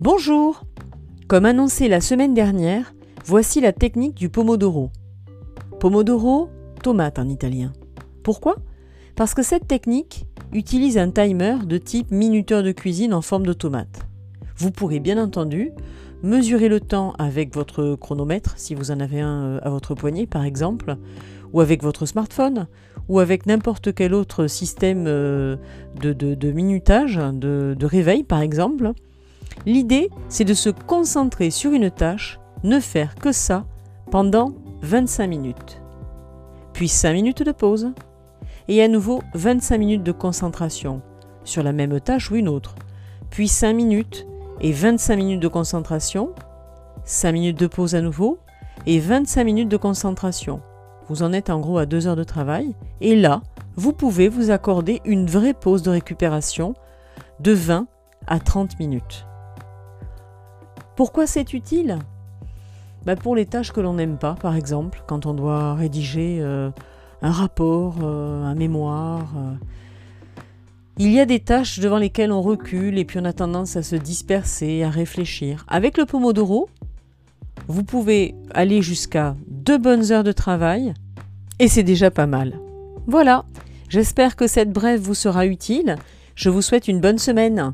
Bonjour Comme annoncé la semaine dernière, voici la technique du pomodoro. Pomodoro, tomate en italien. Pourquoi? Parce que cette technique utilise un timer de type minuteur de cuisine en forme de tomate. Vous pourrez bien entendu mesurer le temps avec votre chronomètre, si vous en avez un euh, à votre poignet par exemple, ou avec votre smartphone, ou avec n'importe quel autre système euh, de, minutage, de, de réveil par exemple. L'idée, c'est de se concentrer sur une tâche, ne faire que ça pendant 25 minutes. Puis 5 minutes de pause. Et à nouveau 25 minutes de concentration sur la même tâche ou une autre. Puis 5 minutes et 25 minutes de concentration. 5 minutes de pause à nouveau et 25 minutes de concentration. Vous en êtes en gros à 2 heures de travail. Et là, vous pouvez vous accorder une vraie pause de récupération de 20 à 30 minutes. Pourquoi c'est utile? Bah, Pour les tâches que l'on n'aime pas, par exemple, quand on doit rédiger euh, un rapport, euh, un mémoire. Euh. Il y a des tâches devant lesquelles on recule et puis on a tendance à se disperser, à réfléchir. Avec le Pomodoro, vous pouvez aller jusqu'à deux bonnes heures de travail et c'est déjà pas mal. Voilà, j'espère que cette brève vous sera utile. Je vous souhaite une bonne semaine.